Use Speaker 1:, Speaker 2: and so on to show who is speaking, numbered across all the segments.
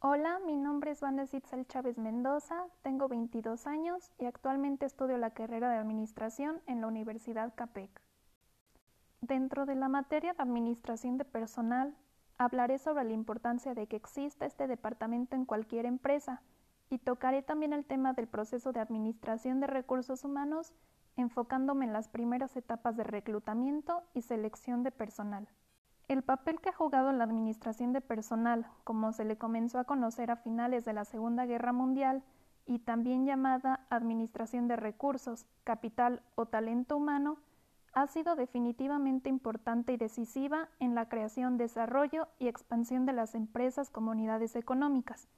Speaker 1: Hola, mi nombre es Vanessa Itzel Chávez Mendoza, tengo 22 años y actualmente estudio la carrera de Administración en la Universidad CAPEC. Dentro de la materia de Administración de Personal, hablaré sobre la importancia de que exista este departamento en cualquier empresa y tocaré también el tema del proceso de administración de recursos humanos, enfocándome en las primeras etapas de reclutamiento y selección de personal. El papel que ha jugado la administración de personal, como se le comenzó a conocer a finales de la Segunda Guerra Mundial, y también llamada administración de recursos, capital o talento humano, ha sido definitivamente importante y decisiva en la creación, desarrollo y expansión de las empresas comunidades económicas,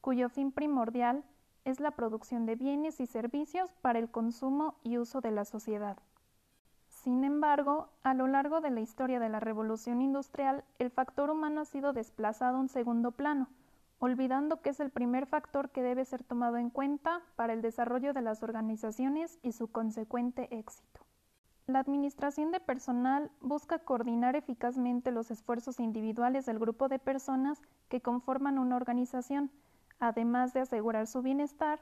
Speaker 1: cuyo fin primordial es la producción de bienes y servicios para el consumo y uso de la sociedad. Sin embargo, a lo largo de la historia de la revolución industrial, el factor humano ha sido desplazado a un segundo plano, olvidando que es el primer factor que debe ser tomado en cuenta para el desarrollo de las organizaciones y su consecuente éxito. La administración de personal busca coordinar eficazmente los esfuerzos individuales del grupo de personas que conforman una organización, además de asegurar su bienestar,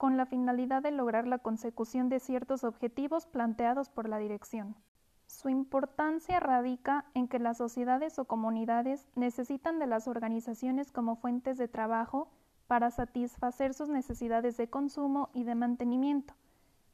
Speaker 1: con la finalidad de lograr la consecución de ciertos objetivos planteados por la dirección. Su importancia radica en que las sociedades o comunidades necesitan de las organizaciones como fuentes de trabajo para satisfacer sus necesidades de consumo y de mantenimiento,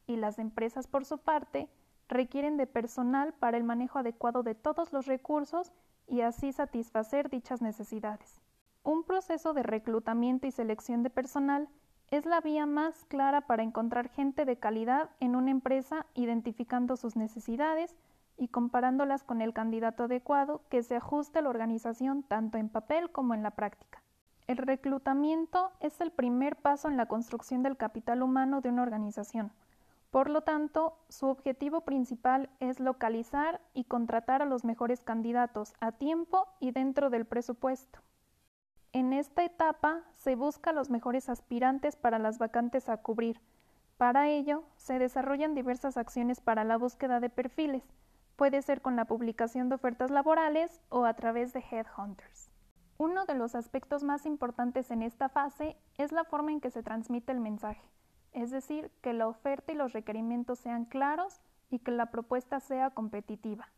Speaker 1: y las empresas, por su parte, requieren de personal para el manejo adecuado de todos los recursos y así satisfacer dichas necesidades. Un proceso de reclutamiento y selección de personal es la vía más clara para encontrar gente de calidad en una empresa identificando sus necesidades y comparándolas con el candidato adecuado que se ajuste a la organización tanto en papel como en la práctica. El reclutamiento es el primer paso en la construcción del capital humano de una organización. Por lo tanto, su objetivo principal es localizar y contratar a los mejores candidatos a tiempo y dentro del presupuesto. En esta etapa se busca los mejores aspirantes para las vacantes a cubrir. Para ello, se desarrollan diversas acciones para la búsqueda de perfiles. Puede ser con la publicación de ofertas laborales o a través de headhunters. Uno de los aspectos más importantes en esta fase es la forma en que se transmite el mensaje, es decir, que la oferta y los requerimientos sean claros y que la propuesta sea competitiva.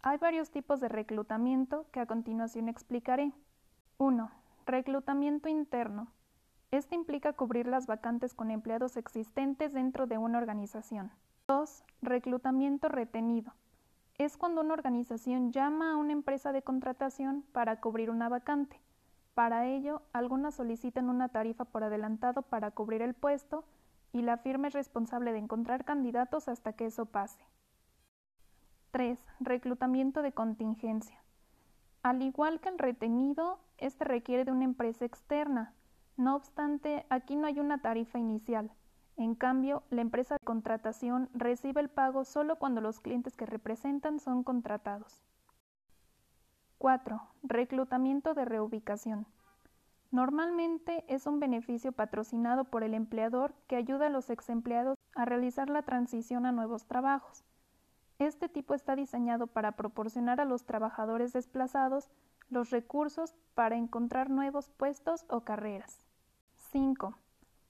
Speaker 1: Hay varios tipos de reclutamiento que a continuación explicaré. 1. Reclutamiento interno. Este implica cubrir las vacantes con empleados existentes dentro de una organización. 2. Reclutamiento retenido. Es cuando una organización llama a una empresa de contratación para cubrir una vacante. Para ello, algunas solicitan una tarifa por adelantado para cubrir el puesto y la firma es responsable de encontrar candidatos hasta que eso pase. 3. Reclutamiento de contingencia. Al igual que el retenido, este requiere de una empresa externa. No obstante, aquí no hay una tarifa inicial. En cambio, la empresa de contratación recibe el pago solo cuando los clientes que representan son contratados. 4. Reclutamiento de reubicación. Normalmente es un beneficio patrocinado por el empleador que ayuda a los exempleados a realizar la transición a nuevos trabajos. Este tipo está diseñado para proporcionar a los trabajadores desplazados los recursos para encontrar nuevos puestos o carreras. 5.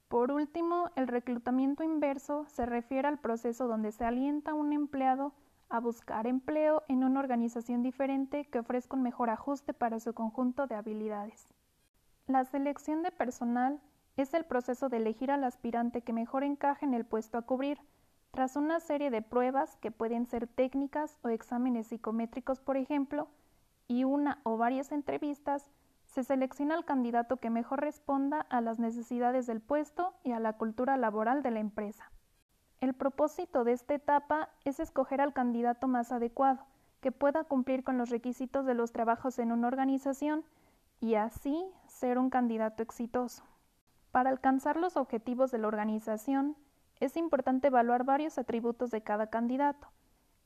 Speaker 1: Por último, el reclutamiento inverso se refiere al proceso donde se alienta a un empleado a buscar empleo en una organización diferente que ofrezca un mejor ajuste para su conjunto de habilidades. La selección de personal es el proceso de elegir al aspirante que mejor encaje en el puesto a cubrir, tras una serie de pruebas que pueden ser técnicas o exámenes psicométricos, por ejemplo, y una o varias entrevistas, se selecciona al candidato que mejor responda a las necesidades del puesto y a la cultura laboral de la empresa. El propósito de esta etapa es escoger al candidato más adecuado, que pueda cumplir con los requisitos de los trabajos en una organización y así ser un candidato exitoso. Para alcanzar los objetivos de la organización, es importante evaluar varios atributos de cada candidato.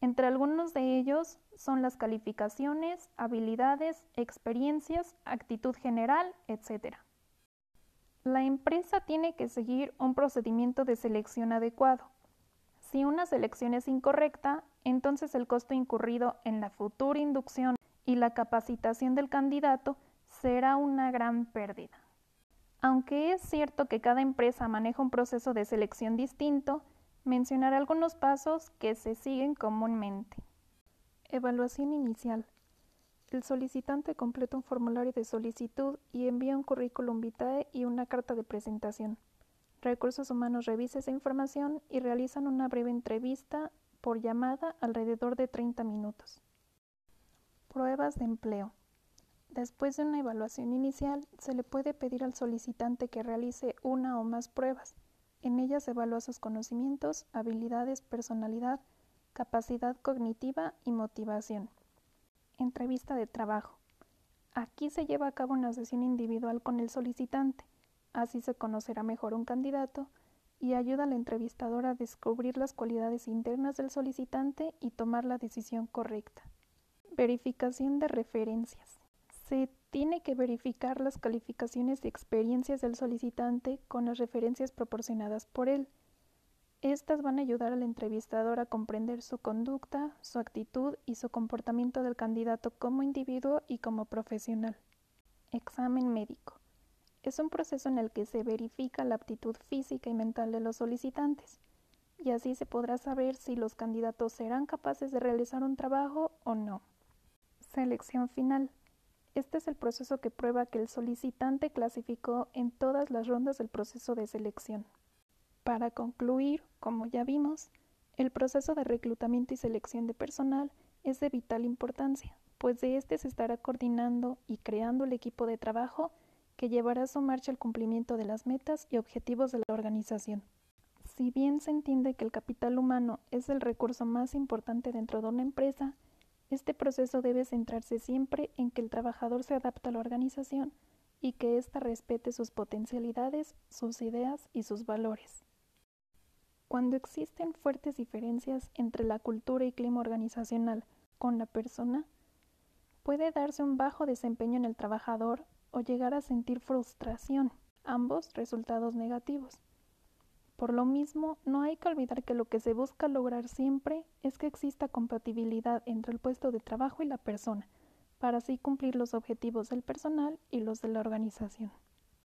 Speaker 1: Entre algunos de ellos son las calificaciones, habilidades, experiencias, actitud general, etc. La empresa tiene que seguir un procedimiento de selección adecuado. Si una selección es incorrecta, entonces el costo incurrido en la futura inducción y la capacitación del candidato será una gran pérdida. Aunque es cierto que cada empresa maneja un proceso de selección distinto, mencionaré algunos pasos que se siguen comúnmente. Evaluación inicial. El solicitante completa un formulario de solicitud y envía un currículum vitae y una carta de presentación. Recursos Humanos revisa esa información y realizan una breve entrevista por llamada alrededor de 30 minutos. Pruebas de empleo. Después de una evaluación inicial, se le puede pedir al solicitante que realice una o más pruebas. En ellas se evalúa sus conocimientos, habilidades, personalidad, capacidad cognitiva y motivación. Entrevista de trabajo. Aquí se lleva a cabo una sesión individual con el solicitante. Así se conocerá mejor un candidato y ayuda al entrevistador a descubrir las cualidades internas del solicitante y tomar la decisión correcta. Verificación de referencias. Tiene que verificar las calificaciones y experiencias del solicitante con las referencias proporcionadas por él. Estas van a ayudar al entrevistador a comprender su conducta, su actitud y su comportamiento del candidato como individuo y como profesional. Examen médico. Es un proceso en el que se verifica la aptitud física y mental de los solicitantes, y así se podrá saber si los candidatos serán capaces de realizar un trabajo o no. Selección final. Este es el proceso que prueba que el solicitante clasificó en todas las rondas del proceso de selección. Para concluir, como ya vimos, el proceso de reclutamiento y selección de personal es de vital importancia, pues de este se estará coordinando y creando el equipo de trabajo que llevará a su marcha el cumplimiento de las metas y objetivos de la organización. Si bien se entiende que el capital humano es el recurso más importante dentro de una empresa, este proceso debe centrarse siempre en que el trabajador se adapte a la organización y que ésta respete sus potencialidades, sus ideas y sus valores. Cuando existen fuertes diferencias entre la cultura y clima organizacional con la persona, puede darse un bajo desempeño en el trabajador o llegar a sentir frustración, ambos resultados negativos. Por lo mismo, no hay que olvidar que lo que se busca lograr siempre es que exista compatibilidad entre el puesto de trabajo y la persona, para así cumplir los objetivos del personal y los de la organización.